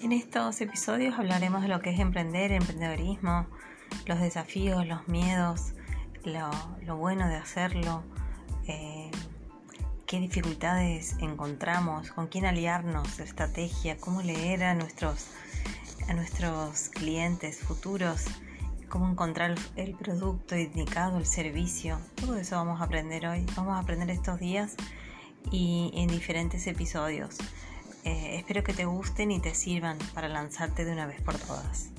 En estos episodios hablaremos de lo que es emprender, emprendedorismo, los desafíos, los miedos, lo, bueno de hacerlo, eh, qué dificultades encontramos, con quién aliarnos, estrategia, cómo leer a nuestros, a nuestros clientes futuros, cómo encontrar el producto indicado, el servicio. Todo eso vamos a aprender hoy, vamos a aprender estos días y en diferentes episodios. Eh, espero que te gusten y te sirvan para lanzarte de una vez por todas.